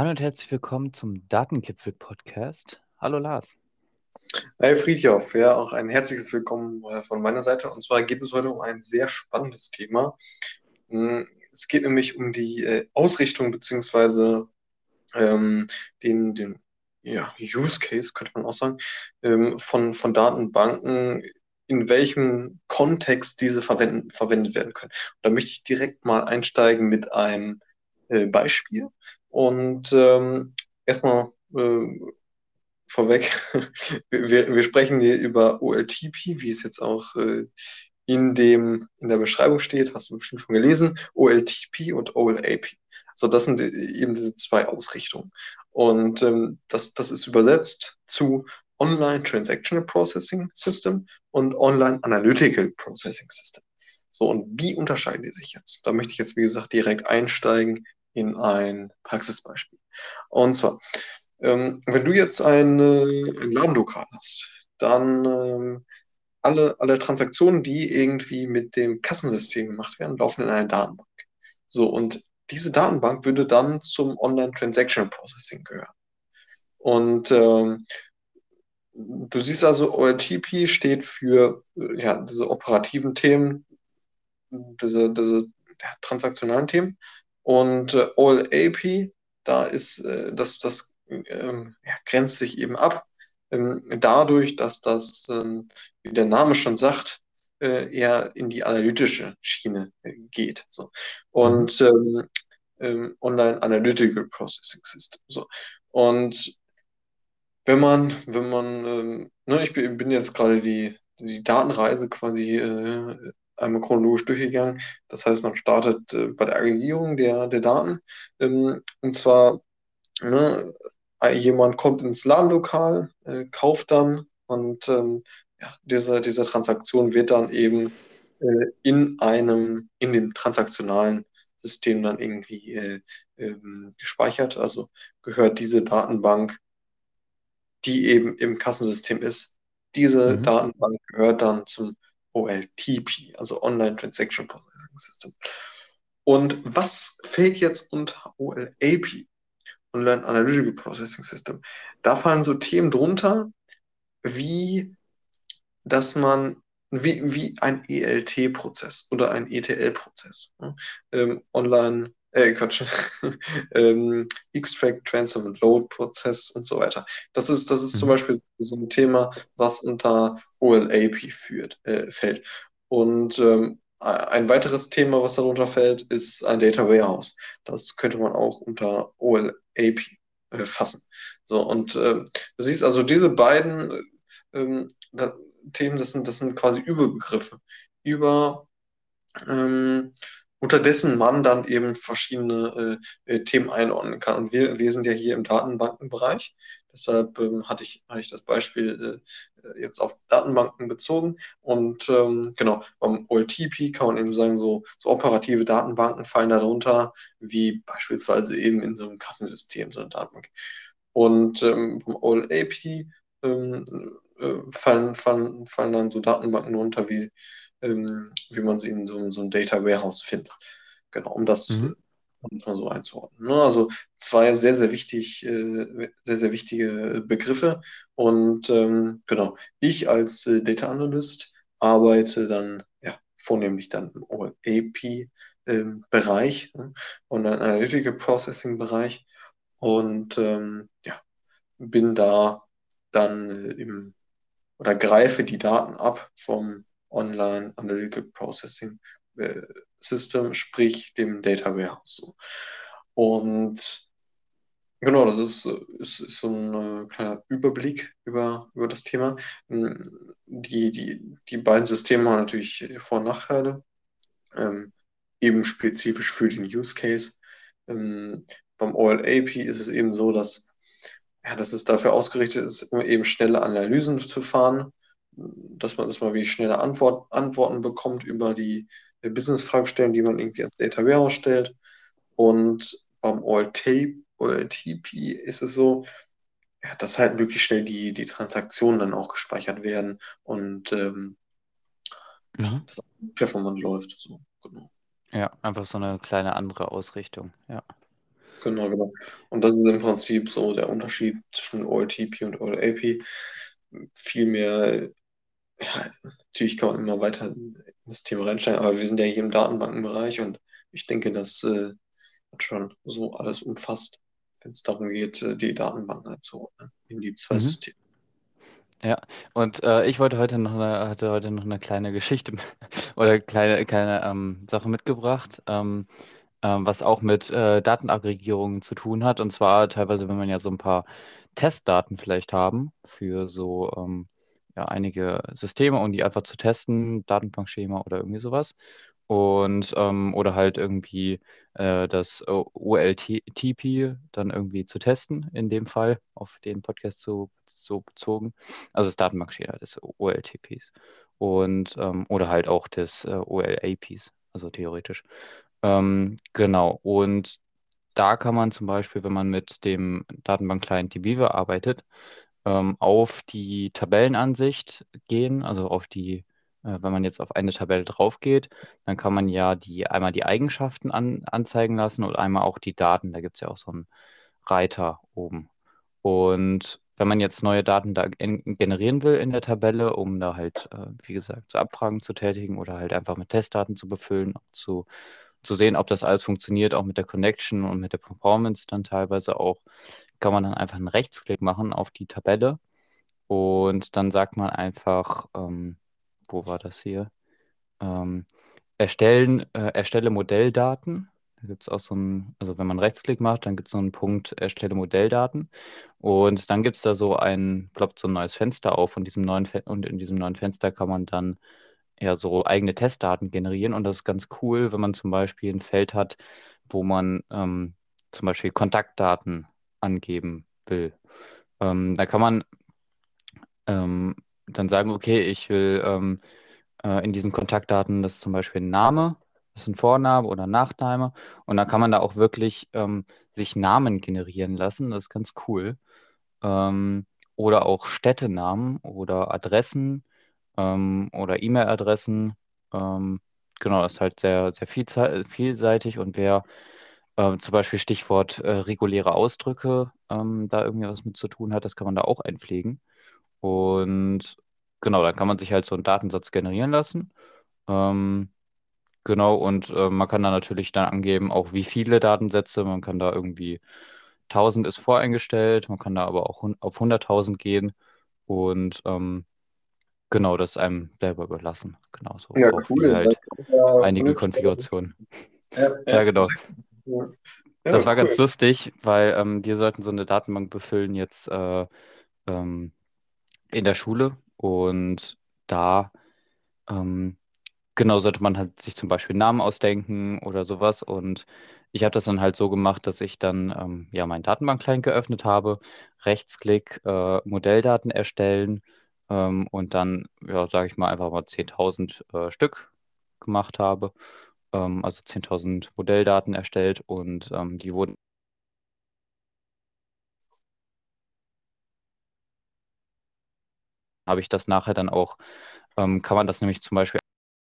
Hallo und herzlich willkommen zum Datenkipfel-Podcast. Hallo Lars. Hi Friedhoff, ja, auch ein herzliches Willkommen äh, von meiner Seite. Und zwar geht es heute um ein sehr spannendes Thema. Hm, es geht nämlich um die äh, Ausrichtung beziehungsweise ähm, den, den ja, Use Case, könnte man auch sagen, ähm, von, von Datenbanken, in welchem Kontext diese verwenden, verwendet werden können. Und da möchte ich direkt mal einsteigen mit einem äh, Beispiel. Und ähm, erstmal äh, vorweg, wir, wir sprechen hier über OLTP, wie es jetzt auch äh, in, dem, in der Beschreibung steht, hast du bestimmt schon gelesen, OLTP und OLAP. So, das sind eben diese zwei Ausrichtungen. Und ähm, das, das ist übersetzt zu Online Transactional Processing System und Online Analytical Processing System. So, und wie unterscheiden die sich jetzt? Da möchte ich jetzt, wie gesagt, direkt einsteigen in ein Praxisbeispiel. Und zwar, ähm, wenn du jetzt ein, ein Ladenlokal hast, dann ähm, alle, alle Transaktionen, die irgendwie mit dem Kassensystem gemacht werden, laufen in eine Datenbank. So, und diese Datenbank würde dann zum Online Transaction Processing gehören. Und ähm, du siehst also, OLTP steht für ja, diese operativen Themen, diese, diese transaktionalen Themen. Und äh, OLAP, da ist äh, das, das ähm, ja, grenzt sich eben ab, ähm, dadurch, dass das, ähm, wie der Name schon sagt, äh, eher in die analytische Schiene äh, geht. So. Und mhm. ähm, ähm, Online Analytical Processing System. So. Und wenn man, wenn man, ähm, ne, ich bin, bin jetzt gerade die, die Datenreise quasi äh, einmal chronologisch durchgegangen. Das heißt, man startet äh, bei der Aggregierung der, der Daten. Ähm, und zwar ne, jemand kommt ins Ladenlokal, äh, kauft dann und ähm, ja, diese, diese Transaktion wird dann eben äh, in einem, in dem transaktionalen System dann irgendwie äh, ähm, gespeichert. Also gehört diese Datenbank, die eben im Kassensystem ist, diese mhm. Datenbank gehört dann zum OLTP, also Online Transaction Processing System. Und was fällt jetzt unter OLAP? Online Analytical Processing System. Da fallen so Themen drunter, wie dass man, wie, wie ein ELT-Prozess oder ein ETL-Prozess. Ne? Ähm, online, äh, Quatsch, ähm, Extract, Transfer und Load-Prozess und so weiter. Das ist, das ist mhm. zum Beispiel so ein Thema, was unter OLAP führt, äh, fällt. Und ähm, ein weiteres Thema, was darunter fällt, ist ein Data Warehouse. Das könnte man auch unter OLAP äh, fassen. So, und äh, du siehst also diese beiden ähm, da, Themen, das sind, das sind quasi Überbegriffe. Über ähm, unterdessen man dann eben verschiedene äh, äh, Themen einordnen kann. Und wir, wir sind ja hier im Datenbankenbereich. Deshalb ähm, hatte, ich, hatte ich das Beispiel äh, jetzt auf Datenbanken bezogen. Und ähm, genau, beim OLTP kann man eben sagen, so, so operative Datenbanken fallen darunter, wie beispielsweise eben in so einem Kassensystem, so eine Datenbank. Und ähm, beim OLAP ähm, äh, fallen, fallen, fallen dann so Datenbanken runter, wie, ähm, wie man sie in so, so einem Data Warehouse findet. Genau, um das mhm um mal so einzuordnen. Ne? Also zwei sehr, sehr wichtig, äh, sehr, sehr wichtige Begriffe. Und ähm, genau, ich als äh, Data Analyst arbeite dann ja vornehmlich dann im OLAP-Bereich ähm, ne? und dann Analytical Processing-Bereich und ähm, ja, bin da dann äh, im oder greife die Daten ab vom Online Analytical Processing äh, System, sprich dem Data Warehouse. Und genau, das ist, ist, ist so ein äh, kleiner Überblick über, über das Thema. Hm, die, die, die beiden Systeme haben natürlich Vor- und Nachteile, ähm, eben spezifisch für den Use Case. Ähm, beim OLAP ist es eben so, dass, ja, dass es dafür ausgerichtet ist, um eben schnelle Analysen zu fahren, dass man, dass man wirklich schnelle Antwort, Antworten bekommt über die, Business-Fragestellen, die man irgendwie als Data Warehouse stellt. Und beim OLTP ist es so, ja, dass halt möglichst schnell die, die Transaktionen dann auch gespeichert werden und ähm, mhm. das performant läuft. So, genau. Ja, einfach so eine kleine andere Ausrichtung, ja. Genau, genau. Und das ist im Prinzip so der Unterschied zwischen OLTP und OLAP. Viel mehr, ja, natürlich kann man immer weiter in das Thema reinsteigen, aber wir sind ja hier im Datenbankenbereich und ich denke, das äh, hat schon so alles umfasst, wenn es darum geht, äh, die Datenbanken einzuordnen in die zwei Mhm. Systeme. Ja, und äh, ich wollte heute noch eine, hatte heute noch eine kleine Geschichte oder kleine, kleine ähm, Sache mitgebracht, ähm, ähm, was auch mit äh, Datenaggregierungen zu tun hat. Und zwar teilweise, wenn man ja so ein paar Testdaten vielleicht haben für so ähm, ja, einige Systeme, um die einfach zu testen, Datenbankschema oder irgendwie sowas. Und ähm, oder halt irgendwie äh, das OLTP dann irgendwie zu testen, in dem Fall auf den Podcast so, so bezogen. Also das Datenbankschema des OLTPs. Und ähm, oder halt auch des äh, OLAPs, also theoretisch. Ähm, genau. Und da kann man zum Beispiel, wenn man mit dem Datenbank-Client DBeaver arbeitet, ähm, auf die Tabellenansicht gehen, also auf die, äh, wenn man jetzt auf eine Tabelle drauf geht, dann kann man ja die einmal die Eigenschaften an, anzeigen lassen und einmal auch die Daten. Da gibt es ja auch so einen Reiter oben. Und wenn man jetzt neue Daten da generieren will in der Tabelle, um da halt, äh, wie gesagt, so Abfragen zu tätigen oder halt einfach mit Testdaten zu befüllen, zu, zu sehen, ob das alles funktioniert, auch mit der Connection und mit der Performance dann teilweise auch, kann man dann einfach einen Rechtsklick machen auf die Tabelle und dann sagt man einfach, ähm, wo war das hier? Ähm, erstellen, äh, erstelle Modelldaten. Da gibt es auch so ein, also wenn man Rechtsklick macht, dann gibt es so einen Punkt, erstelle Modelldaten. Und dann gibt es da so ein, ploppt so ein neues Fenster auf und, diesem neuen Fe und in diesem neuen Fenster kann man dann ja so eigene Testdaten generieren. Und das ist ganz cool, wenn man zum Beispiel ein Feld hat, wo man ähm, zum Beispiel Kontaktdaten angeben will. Ähm, da kann man ähm, dann sagen, okay, ich will ähm, äh, in diesen Kontaktdaten, das zum Beispiel ein Name, das ist ein Vorname oder Nachname. Und dann kann man da auch wirklich ähm, sich Namen generieren lassen. Das ist ganz cool. Ähm, oder auch Städtenamen oder Adressen ähm, oder E-Mail-Adressen. Genau, das ist halt sehr, sehr vielseitig und wer äh, zum Beispiel Stichwort äh, reguläre Ausdrücke ähm, da irgendwie was mit zu tun hat, das kann man da auch einpflegen. Und genau, dann kann man sich halt so einen Datensatz generieren lassen. Ähm, genau, und äh, man kann da natürlich dann angeben, auch wie viele Datensätze. Man kann da irgendwie 1000 ist voreingestellt, man kann da aber auch auf 100.000 gehen. Und ähm, genau, das einem selber überlassen. Genau so. Ja, cool. halt Ja, einige. Konfigurationen. Ja, ja, genau. Ja. Das war ganz cool. lustig, weil ähm, wir sollten so eine Datenbank befüllen jetzt äh, ähm, in der Schule und da ähm, genau sollte man halt sich zum Beispiel Namen ausdenken oder sowas und ich habe das dann halt so gemacht, dass ich dann ähm, ja meinen Datenbank-Client geöffnet habe, Rechtsklick, äh, Modelldaten erstellen ähm, und dann, ja, sage ich mal, einfach mal 10.000 äh, Stück gemacht habe, ähm, also 10.000 Modelldaten erstellt und ähm, die wurden habe ich das nachher dann auch, ähm, kann man das nämlich zum Beispiel